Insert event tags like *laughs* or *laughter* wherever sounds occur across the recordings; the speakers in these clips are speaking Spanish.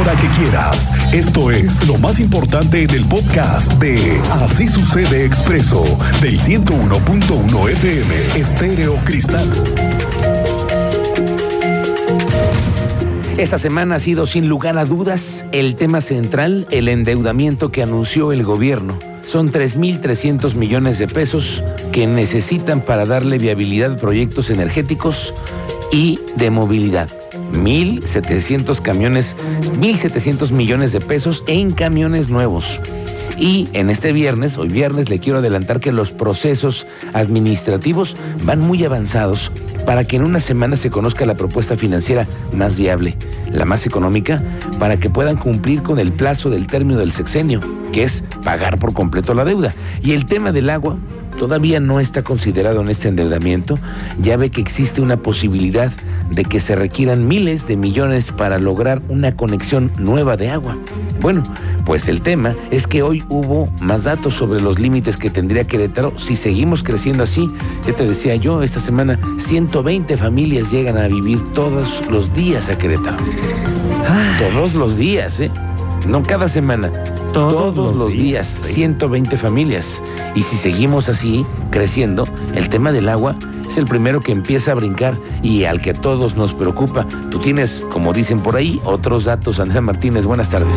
hora que quieras. Esto es lo más importante en el podcast de Así sucede expreso del 101.1 FM Estéreo Cristal. Esta semana ha sido sin lugar a dudas el tema central, el endeudamiento que anunció el gobierno. Son 3.300 millones de pesos que necesitan para darle viabilidad a proyectos energéticos y de movilidad. 1.700 camiones, 1.700 millones de pesos en camiones nuevos. Y en este viernes, hoy viernes, le quiero adelantar que los procesos administrativos van muy avanzados para que en una semana se conozca la propuesta financiera más viable, la más económica, para que puedan cumplir con el plazo del término del sexenio, que es pagar por completo la deuda. Y el tema del agua todavía no está considerado en este endeudamiento. Ya ve que existe una posibilidad de que se requieran miles de millones para lograr una conexión nueva de agua. Bueno, pues el tema es que hoy hubo más datos sobre los límites que tendría Querétaro si seguimos creciendo así. Ya te decía yo, esta semana 120 familias llegan a vivir todos los días a Querétaro. Todos los días, ¿eh? No cada semana. Todos, los días, 120 familias. Y si seguimos así, creciendo, el tema del agua es el primero que empieza a brincar y al que a todos nos preocupa. Tú tienes, como dicen por ahí, otros datos. Andrea Martínez, buenas tardes.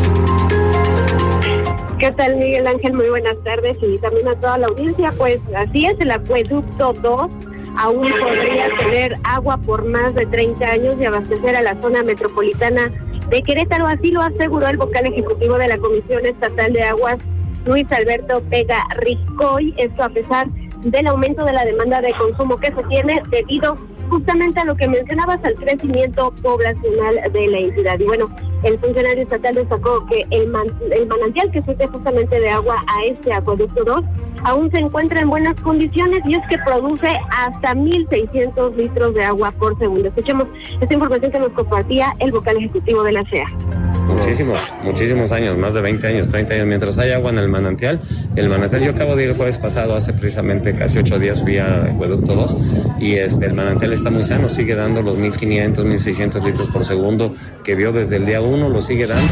¿Qué tal, Miguel Ángel? Muy buenas tardes y también a toda la audiencia. Pues así es, el acueducto 2 aún podría tener agua por más de 30 años y abastecer a la zona metropolitana de Querétaro. Así lo aseguró el vocal ejecutivo de la Comisión Estatal de Aguas, Luis Alberto Pega Ricoy. Esto a pesar del aumento de la demanda de consumo que se tiene debido justamente a lo que mencionabas, al crecimiento poblacional de la entidad. Y bueno, el funcionario estatal destacó que el, manantial que surte justamente de agua a este acueducto 2 aún se encuentra en buenas condiciones y es que produce hasta 1.600 litros de agua por segundo. Escuchemos esta información que nos compartía el vocal ejecutivo de la CEA. Muchísimos, muchísimos años, más de 20 años, 30 años. Mientras hay agua en el manantial, el manantial, yo acabo de ir el jueves pasado, hace precisamente casi 8 días fui al acueducto 2 y este, el manantial está muy sano, sigue dando los 1.500, 1.600 litros por segundo que dio desde el día 1, lo sigue dando.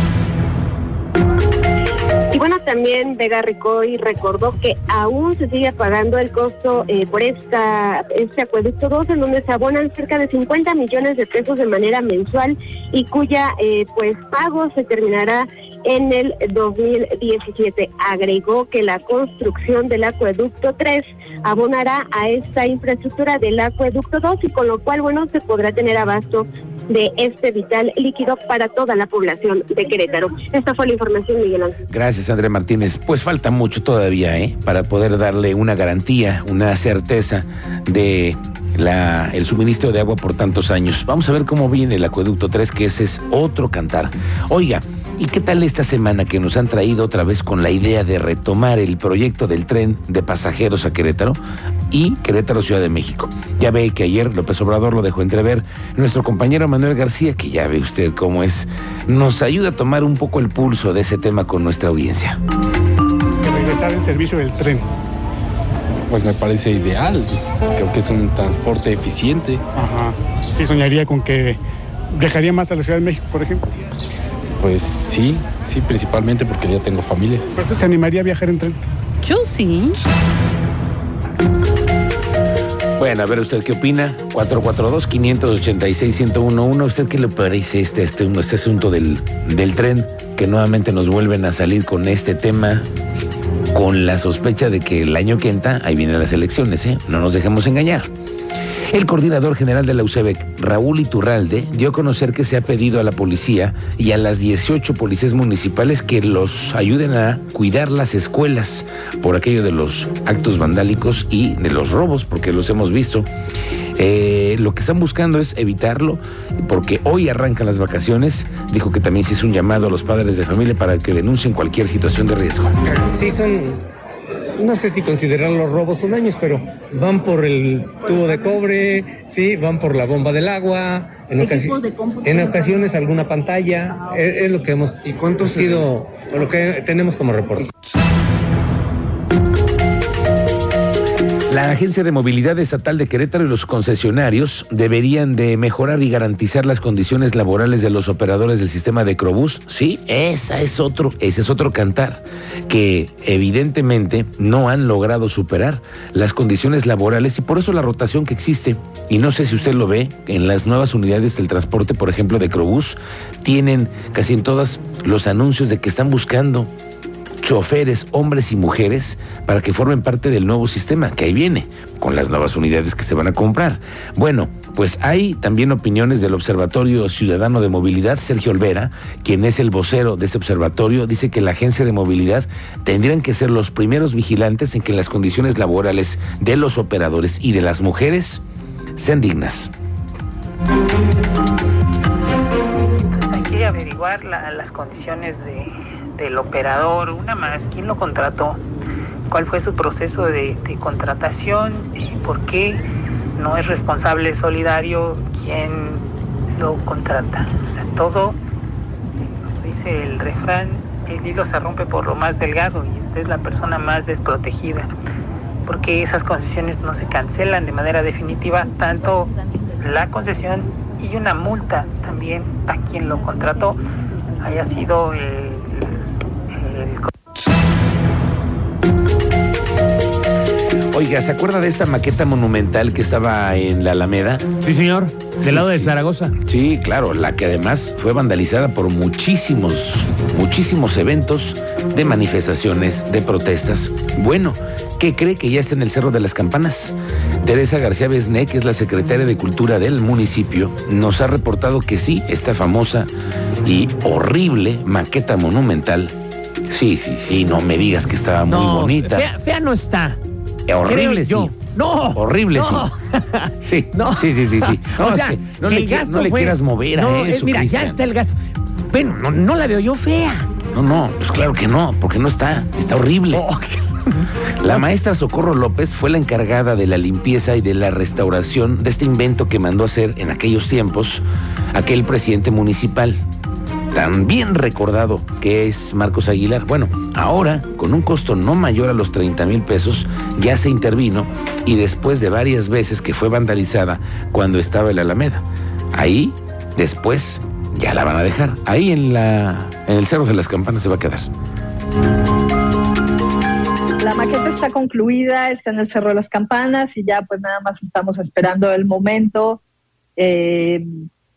Bueno, también Vega Ricoy recordó que aún se sigue pagando el costo eh, por esta este acueducto. 2, en donde se abonan cerca de 50 millones de pesos de manera mensual y cuya eh, pues pago se terminará en el 2017. Agregó que la construcción del acueducto 3 abonará a esta infraestructura del acueducto 2 y con lo cual, bueno, se podrá tener abasto de este vital líquido para toda la población de Querétaro. Esta fue la información, Miguel Ángel. Gracias, André Martínez. Pues falta mucho todavía, ¿eh? Para poder darle una garantía, una certeza de la, el suministro de agua por tantos años. Vamos a ver cómo viene el acueducto 3, que ese es otro cantar. Oiga, ¿y qué tal esta semana que nos han traído otra vez con la idea de retomar el proyecto del tren de pasajeros a Querétaro y Querétaro Ciudad de México? Ya ve que ayer López Obrador lo dejó entrever. Nuestro compañero Manuel García, que ya ve usted cómo es, nos ayuda a tomar un poco el pulso de ese tema con nuestra audiencia. Que regresar el servicio del tren pues me parece ideal. Creo que es un transporte eficiente. Ajá. Sí, soñaría con que dejaría más a la Ciudad de México, por ejemplo. Pues sí, sí, principalmente porque ya tengo familia. ¿Pero usted se animaría a viajar en tren? Yo sí. Bueno, a ver usted qué opina. 442-586-1011. ¿Usted qué le parece este, este, este asunto del, del tren? Que nuevamente nos vuelven a salir con este tema con la sospecha de que el año que entra, ahí vienen las elecciones, ¿eh? no nos dejemos engañar. El coordinador general de la UCEBEC, Raúl Iturralde, dio a conocer que se ha pedido a la policía y a las 18 policías municipales que los ayuden a cuidar las escuelas por aquello de los actos vandálicos y de los robos, porque los hemos visto. Eh, lo que están buscando es evitarlo, porque hoy arrancan las vacaciones. Dijo que también se hizo un llamado a los padres de familia para que denuncien cualquier situación de riesgo. Sí, son no sé si considerar los robos o daños, pero van por el tubo de cobre, sí, van por la bomba del agua, en, en ocasiones alguna pantalla, es, es, lo que hemos ¿Y cuánto sido, lo que tenemos como reporte. La Agencia de Movilidad Estatal de Querétaro y los concesionarios deberían de mejorar y garantizar las condiciones laborales de los operadores del sistema de Crobús. Sí, esa es otro, ese es otro cantar que evidentemente no han logrado superar las condiciones laborales y por eso la rotación que existe. Y no sé si usted lo ve en las nuevas unidades del transporte, por ejemplo, de Crobús, tienen casi en todas los anuncios de que están buscando choferes, hombres y mujeres, para que formen parte del nuevo sistema que ahí viene, con las nuevas unidades que se van a comprar. Bueno, pues hay también opiniones del Observatorio Ciudadano de Movilidad, Sergio Olvera, quien es el vocero de este observatorio, dice que la agencia de movilidad tendrían que ser los primeros vigilantes en que las condiciones laborales de los operadores y de las mujeres sean dignas. Pues hay que averiguar las condiciones de del operador, una más, quién lo contrató, cuál fue su proceso de, contratación, por qué no es responsable solidario quien lo contrata. O sea, todo, dice el refrán, el hilo se rompe por lo más delgado y esta es la persona más desprotegida, porque esas concesiones no se cancelan de manera definitiva, tanto la concesión y una multa también a quien lo contrató. Haya sido el Oiga, ¿se acuerda de esta maqueta monumental que estaba en la Alameda? Sí, señor. Del lado de Zaragoza. Sí, claro, la que además fue vandalizada por muchísimos, muchísimos eventos de manifestaciones, de protestas. Bueno, ¿qué cree que ya está en el Cerro de las Campanas? Teresa García Besné, que es la secretaria de Cultura del municipio, nos ha reportado que sí, esta famosa y horrible maqueta monumental Sí, sí, sí, no me digas que estaba muy bonita. Fea, no está. Eh, horrible, sí. No. Horrible, sí. *laughs* Sí, no. sí, sí, sí, sí. No, o sea, no, le, no le quieras mover a eso. mira, ya está el gasto. Bueno, no, la veo yo fea. No, no, pues claro que no, porque no está. Está horrible. Oh, *laughs* la maestra Socorro López fue la encargada de la limpieza y de la restauración de este invento que mandó hacer en aquellos tiempos aquel presidente municipal también recordado que es Marcos Aguilar. Bueno, ahora, con un costo no mayor a los 30 mil pesos, ya se intervino y después de varias veces que fue vandalizada cuando estaba en la Alameda. Ahí, después, ya la van a dejar. Ahí en, la, en el Cerro de las Campanas se va a quedar. La maqueta está concluida, está en el Cerro de las Campanas y ya pues nada más estamos esperando el momento. Eh,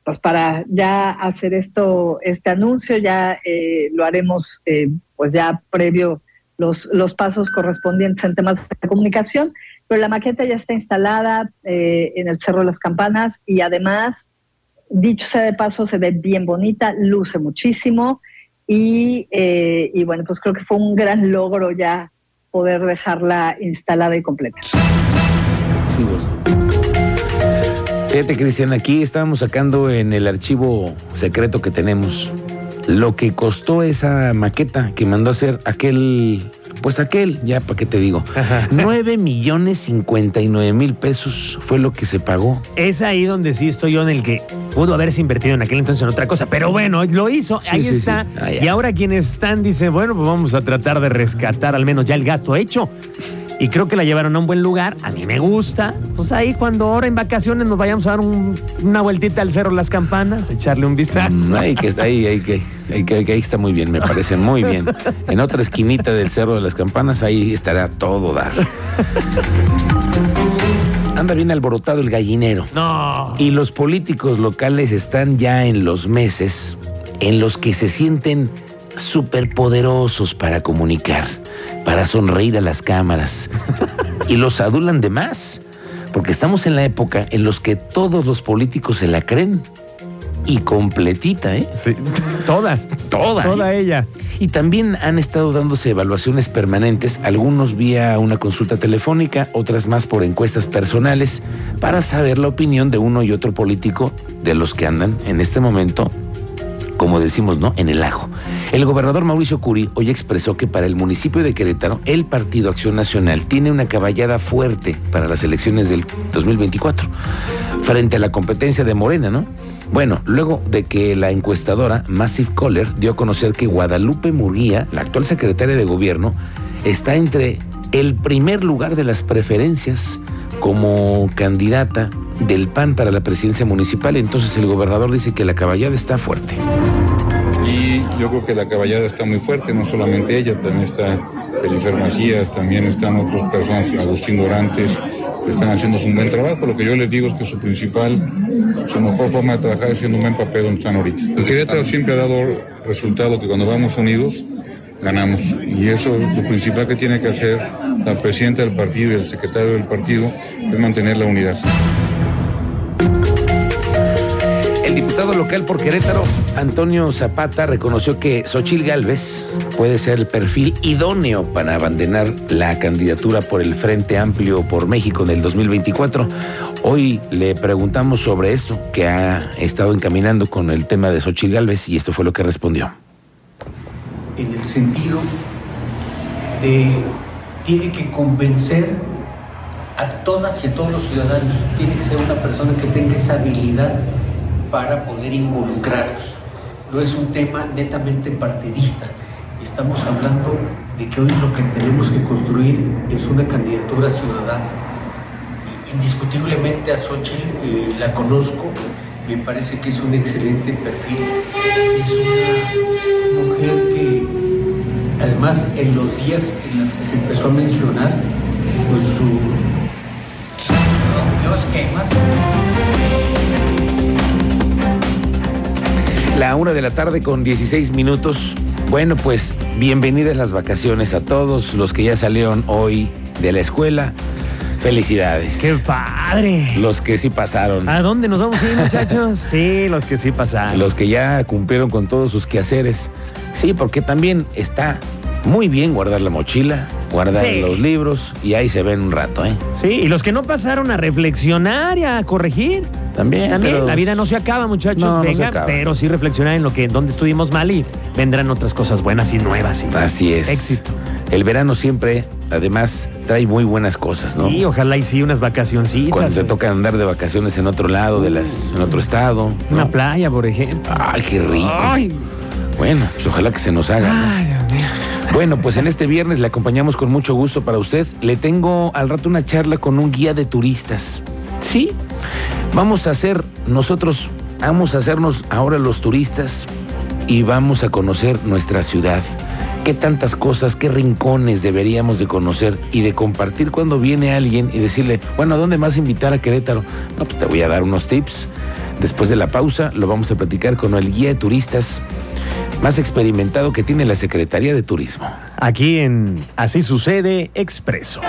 pues para ya hacer esto, este anuncio, ya eh, lo haremos eh, pues ya previo los, los pasos correspondientes en temas de comunicación, pero la maqueta ya está instalada eh, en el Cerro de las Campanas y además, dicho sea de paso, se ve bien bonita, luce muchísimo y, y bueno, pues creo que fue un gran logro ya poder dejarla instalada y completa. Sí, Fíjate, Cristian, aquí estábamos sacando en el archivo secreto que tenemos lo que costó esa maqueta que mandó a hacer aquel, pues aquel, ya para qué te digo, *laughs* nueve millones cincuenta y nueve mil pesos fue lo que se pagó. Es ahí donde sí estoy yo en el que pudo haberse invertido en aquel entonces en otra cosa, pero bueno, lo hizo, ahí está. Ah, y ahora quienes están dicen, bueno, pues vamos a tratar de rescatar al menos ya el gasto hecho y creo que la llevaron a un buen lugar. A mí me gusta. Pues ahí cuando ahora en vacaciones nos vayamos a dar una vueltita al Cerro Las Campanas, echarle un vistazo. Mm, ahí, que, ahí, ahí, que, ahí, está muy bien, me parece muy bien. En otra esquinita del Cerro de las Campanas, ahí estará todo dar. Anda bien alborotado el gallinero. No. Y los políticos locales están ya en los meses en los que se sienten superpoderosos para comunicar para sonreír a las cámaras. y los adulan de más, porque estamos en la época en los que todos los políticos se la creen. Y completita, ¿eh? Sí, toda. Toda. Toda ¿eh? ella. Y también han estado dándose evaluaciones permanentes, algunos vía una consulta telefónica, otras más por encuestas personales, para saber la opinión de uno y otro político de los que andan en este momento como decimos, ¿no? En el ajo. El gobernador Mauricio Curi hoy expresó que para el municipio de Querétaro, el Partido Acción Nacional tiene una caballada fuerte para las elecciones del 2024, frente a la competencia de Morena, ¿no? Bueno, luego de que la encuestadora Massive Caller dio a conocer que Guadalupe Murguía, la actual secretaria de gobierno, está entre el primer lugar de las preferencias como candidata del PAN para la presidencia municipal. Entonces el gobernador dice que la caballada está fuerte. Y yo creo que la caballada está muy fuerte, no solamente ella, también está Felipe Macías, también están otras personas, Agustín Dorantes, que están haciendo un buen trabajo. Lo que yo les digo es que su principal, su mejor forma de trabajar es haciendo un buen papel donde están ahorita. El Querétaro siempre ha dado resultado que cuando vamos unidos, ganamos. Y eso es lo principal que tiene que hacer la presidenta del partido y el secretario del partido, es mantener la unidad. Diputado local por Querétaro, Antonio Zapata, reconoció que Xochil Gálvez puede ser el perfil idóneo para abandonar la candidatura por el Frente Amplio por México en el 2024. Hoy le preguntamos sobre esto, que ha estado encaminando con el tema de Xochil Gálvez, y esto fue lo que respondió. En el sentido de tiene que convencer a todas y a todos los ciudadanos, tiene que ser una persona que tenga esa habilidad para poder involucrarlos. No es un tema netamente partidista. Estamos hablando de que hoy lo que tenemos que construir es una candidatura ciudadana. Indiscutiblemente a Xochitl eh, la conozco, me parece que es un excelente perfil. Es una mujer que, además, en los días en los que se empezó a mencionar, pues su, los quemas. La una de la tarde con 16 minutos. Bueno, pues bienvenidas las vacaciones a todos los que ya salieron hoy de la escuela. Felicidades. ¡Qué padre! Los que sí pasaron. ¿A dónde nos vamos a ir, muchachos? *laughs* sí, los que sí pasaron. Los que ya cumplieron con todos sus quehaceres. Sí, porque también está muy bien guardar la mochila, guardar los libros y ahí se ven un rato, ¿eh? Sí, y los que no pasaron a reflexionar y a corregir. También. También, la vida no se acaba, muchachos. Venga, pero sí reflexionar en lo que, en dónde estuvimos mal y vendrán otras cosas buenas y nuevas. Así es. Éxito. El verano siempre, además, trae muy buenas cosas, ¿no? Sí, ojalá y sí, unas vacacioncitas. Cuando te toca andar de vacaciones en otro lado, de las, en otro estado. Una playa, por ejemplo. Ay, qué rico. Bueno, pues ojalá que se nos haga. Ay, Dios mío. Bueno, pues en este viernes le acompañamos con mucho gusto para usted. Le tengo al rato una charla con un guía de turistas. Sí, vamos a hacer nosotros, vamos a hacernos ahora los turistas y vamos a conocer nuestra ciudad. Qué tantas cosas, qué rincones deberíamos de conocer y de compartir cuando viene alguien y decirle, bueno, ¿a dónde más invitar a Querétaro? No, pues te voy a dar unos tips. Después de la pausa lo vamos a platicar con el guía de turistas más experimentado que tiene la Secretaría de Turismo. Aquí en Así Sucede Expreso.